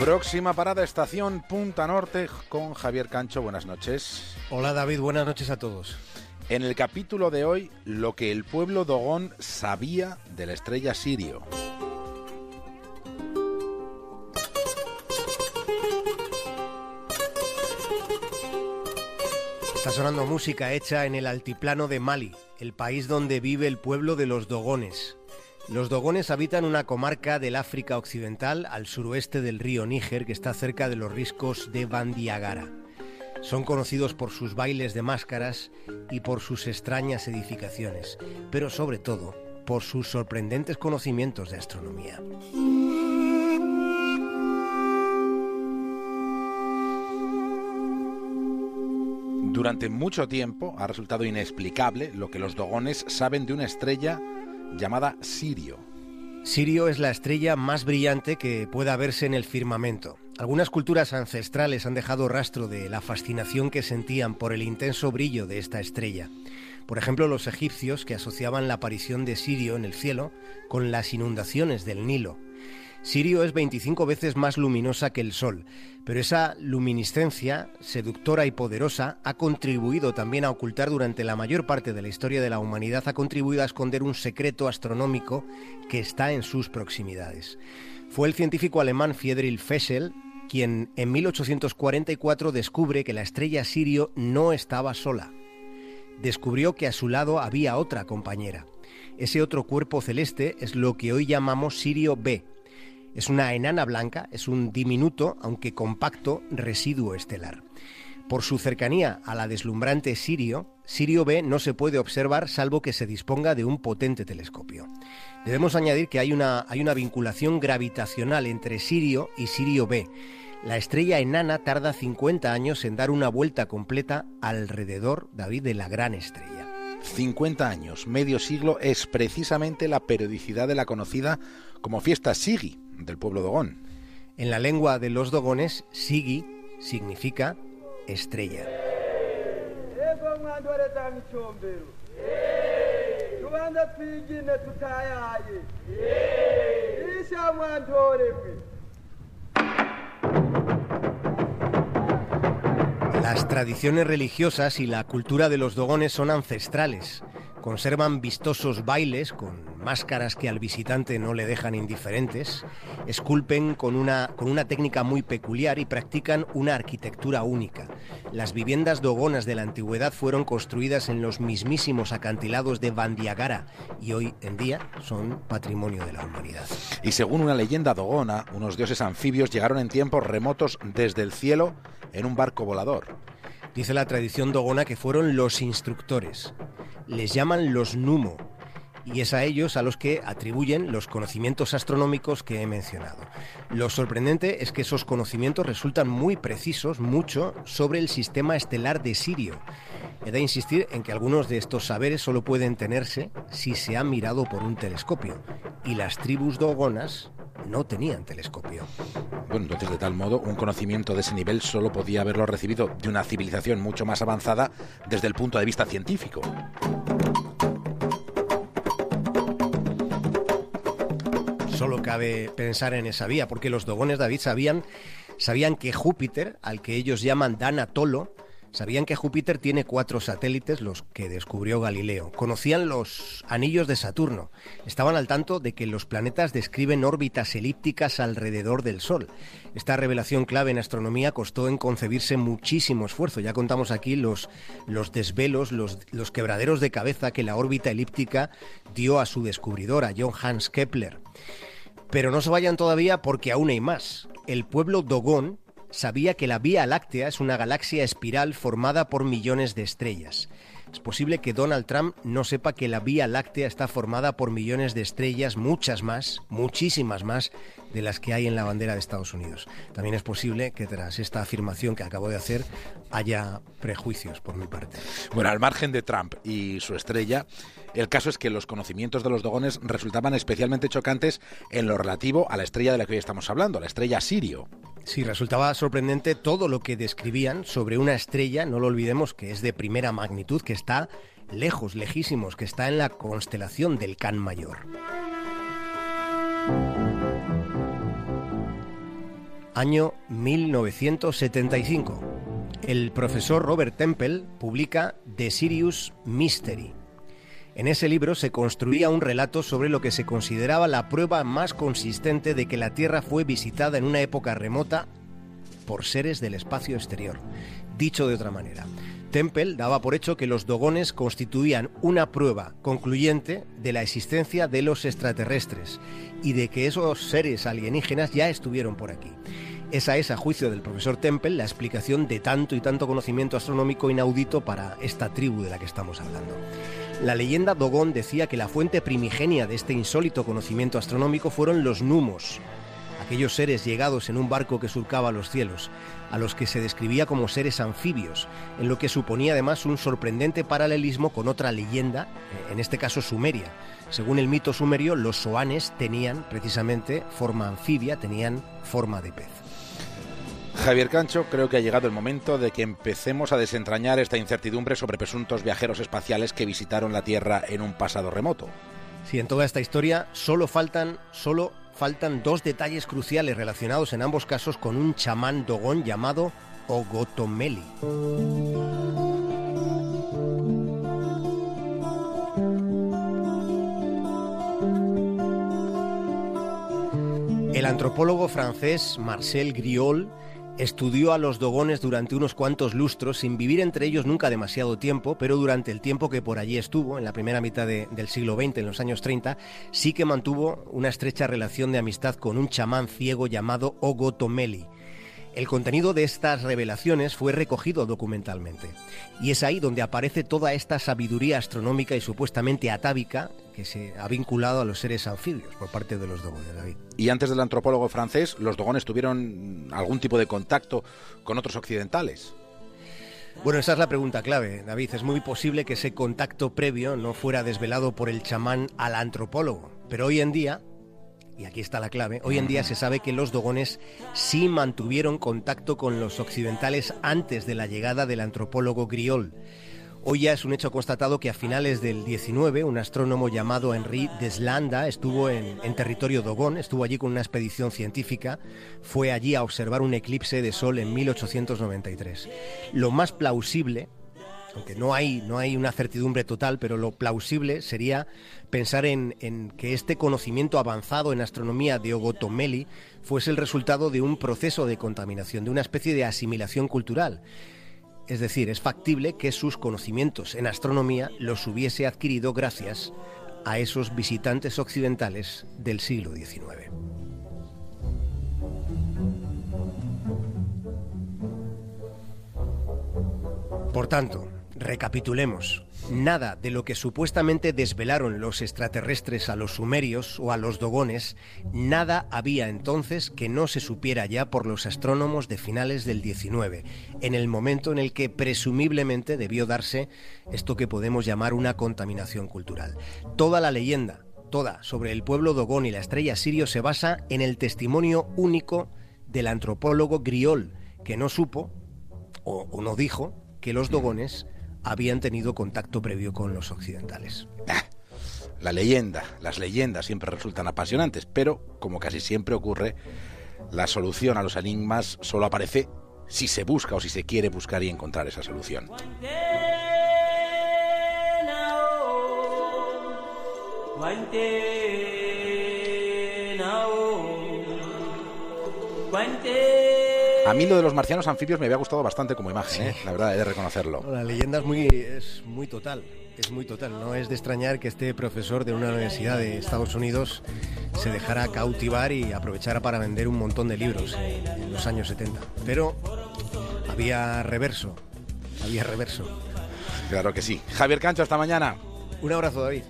Próxima parada, estación Punta Norte con Javier Cancho. Buenas noches. Hola David, buenas noches a todos. En el capítulo de hoy, lo que el pueblo dogón sabía de la estrella Sirio. Está sonando música hecha en el altiplano de Mali, el país donde vive el pueblo de los dogones. Los dogones habitan una comarca del África Occidental al suroeste del río Níger que está cerca de los riscos de Bandiagara. Son conocidos por sus bailes de máscaras y por sus extrañas edificaciones, pero sobre todo por sus sorprendentes conocimientos de astronomía. Durante mucho tiempo ha resultado inexplicable lo que los dogones saben de una estrella llamada Sirio. Sirio es la estrella más brillante que pueda verse en el firmamento. Algunas culturas ancestrales han dejado rastro de la fascinación que sentían por el intenso brillo de esta estrella. Por ejemplo, los egipcios que asociaban la aparición de Sirio en el cielo con las inundaciones del Nilo. Sirio es 25 veces más luminosa que el Sol, pero esa luminiscencia, seductora y poderosa, ha contribuido también a ocultar durante la mayor parte de la historia de la humanidad, ha contribuido a esconder un secreto astronómico que está en sus proximidades. Fue el científico alemán Friedrich Fessel quien en 1844 descubre que la estrella Sirio no estaba sola. Descubrió que a su lado había otra compañera. Ese otro cuerpo celeste es lo que hoy llamamos Sirio B, es una enana blanca, es un diminuto, aunque compacto, residuo estelar. Por su cercanía a la deslumbrante Sirio, Sirio B no se puede observar salvo que se disponga de un potente telescopio. Debemos añadir que hay una, hay una vinculación gravitacional entre Sirio y Sirio B. La estrella enana tarda 50 años en dar una vuelta completa alrededor, David, de la gran estrella. 50 años, medio siglo, es precisamente la periodicidad de la conocida como fiesta Sigi, del pueblo dogón. En la lengua de los dogones, Sigi significa estrella. Las tradiciones religiosas y la cultura de los dogones son ancestrales. Conservan vistosos bailes con máscaras que al visitante no le dejan indiferentes, esculpen con una, con una técnica muy peculiar y practican una arquitectura única. Las viviendas dogonas de la antigüedad fueron construidas en los mismísimos acantilados de Bandiagara y hoy en día son patrimonio de la humanidad. Y según una leyenda dogona, unos dioses anfibios llegaron en tiempos remotos desde el cielo en un barco volador. Dice la tradición dogona que fueron los instructores. Les llaman los Numo y es a ellos a los que atribuyen los conocimientos astronómicos que he mencionado. Lo sorprendente es que esos conocimientos resultan muy precisos, mucho, sobre el sistema estelar de Sirio. He de insistir en que algunos de estos saberes solo pueden tenerse si se han mirado por un telescopio, y las tribus dogonas no tenían telescopio. Bueno, entonces de tal modo un conocimiento de ese nivel solo podía haberlo recibido de una civilización mucho más avanzada desde el punto de vista científico. Solo cabe pensar en esa vía, porque los dogones David sabían, sabían que Júpiter, al que ellos llaman Danatolo, Sabían que Júpiter tiene cuatro satélites, los que descubrió Galileo. Conocían los anillos de Saturno. Estaban al tanto de que los planetas describen órbitas elípticas alrededor del Sol. Esta revelación clave en astronomía costó en concebirse muchísimo esfuerzo. Ya contamos aquí los, los desvelos, los, los quebraderos de cabeza que la órbita elíptica dio a su descubridor, a Hans Kepler. Pero no se vayan todavía porque aún hay más. El pueblo Dogón sabía que la Vía Láctea es una galaxia espiral formada por millones de estrellas. Es posible que Donald Trump no sepa que la Vía Láctea está formada por millones de estrellas, muchas más, muchísimas más, de las que hay en la bandera de Estados Unidos. También es posible que tras esta afirmación que acabo de hacer haya prejuicios por mi parte. Bueno, al margen de Trump y su estrella, el caso es que los conocimientos de los dogones resultaban especialmente chocantes en lo relativo a la estrella de la que hoy estamos hablando, la estrella Sirio. Sí, resultaba sorprendente todo lo que describían sobre una estrella, no lo olvidemos, que es de primera magnitud, que está lejos, lejísimos, que está en la constelación del Can Mayor. Año 1975. El profesor Robert Temple publica The Sirius Mystery. En ese libro se construía un relato sobre lo que se consideraba la prueba más consistente de que la Tierra fue visitada en una época remota por seres del espacio exterior. Dicho de otra manera, Temple daba por hecho que los dogones constituían una prueba concluyente de la existencia de los extraterrestres y de que esos seres alienígenas ya estuvieron por aquí. Esa es, a juicio del profesor Temple, la explicación de tanto y tanto conocimiento astronómico inaudito para esta tribu de la que estamos hablando. La leyenda Dogón decía que la fuente primigenia de este insólito conocimiento astronómico fueron los numos, aquellos seres llegados en un barco que surcaba los cielos, a los que se describía como seres anfibios, en lo que suponía además un sorprendente paralelismo con otra leyenda, en este caso sumeria. Según el mito sumerio, los soanes tenían precisamente forma anfibia, tenían forma de pez. Javier Cancho, creo que ha llegado el momento de que empecemos a desentrañar esta incertidumbre sobre presuntos viajeros espaciales que visitaron la Tierra en un pasado remoto. Sí, en toda esta historia solo faltan, solo faltan dos detalles cruciales relacionados en ambos casos con un chamán dogón llamado Ogotomeli. El antropólogo francés Marcel Griol Estudió a los dogones durante unos cuantos lustros, sin vivir entre ellos nunca demasiado tiempo, pero durante el tiempo que por allí estuvo, en la primera mitad del siglo XX, en los años 30, sí que mantuvo una estrecha relación de amistad con un chamán ciego llamado Ogotomeli. El contenido de estas revelaciones fue recogido documentalmente. Y es ahí donde aparece toda esta sabiduría astronómica y supuestamente atávica que se ha vinculado a los seres anfibios por parte de los dogones, David. Y antes del antropólogo francés, ¿los dogones tuvieron algún tipo de contacto con otros occidentales? Bueno, esa es la pregunta clave, David. Es muy posible que ese contacto previo no fuera desvelado por el chamán al antropólogo, pero hoy en día y aquí está la clave, hoy en día se sabe que los dogones sí mantuvieron contacto con los occidentales antes de la llegada del antropólogo Griol. Hoy ya es un hecho constatado que a finales del 19 un astrónomo llamado Henri Deslanda estuvo en, en, territorio dogón, estuvo allí con una expedición científica, fue allí a observar un eclipse de sol en 1893. Lo más plausible aunque no hay, no hay una certidumbre total, pero lo plausible sería pensar en, en, que este conocimiento avanzado en astronomía de Ogotomeli fuese el resultado de un proceso de contaminación, de una especie de asimilación cultural. Es decir, es factible que sus conocimientos en astronomía los hubiese adquirido gracias a esos visitantes occidentales del siglo XIX. Por tanto, Recapitulemos. Nada de lo que supuestamente desvelaron los extraterrestres a los sumerios o a los dogones, nada había entonces que no se supiera ya por los astrónomos de finales del 19, en el momento en el que presumiblemente debió darse esto que podemos llamar una contaminación cultural. Toda la leyenda, toda sobre el pueblo dogón y la estrella Sirio se basa en el testimonio único del antropólogo Griol, que no supo o, o no dijo que los dogones habían tenido contacto previo con los occidentales. Ah, la leyenda, las leyendas siempre resultan apasionantes, pero como casi siempre ocurre, la solución a los enigmas solo aparece si se busca o si se quiere buscar y encontrar esa solución. A mí lo de los marcianos anfibios me había gustado bastante como imagen, ¿eh? la verdad, he de reconocerlo. La leyenda es muy, es muy total, es muy total. No es de extrañar que este profesor de una universidad de Estados Unidos se dejara cautivar y aprovechara para vender un montón de libros en los años 70. Pero había reverso, había reverso. Claro que sí. Javier Cancho, hasta mañana. Un abrazo, David.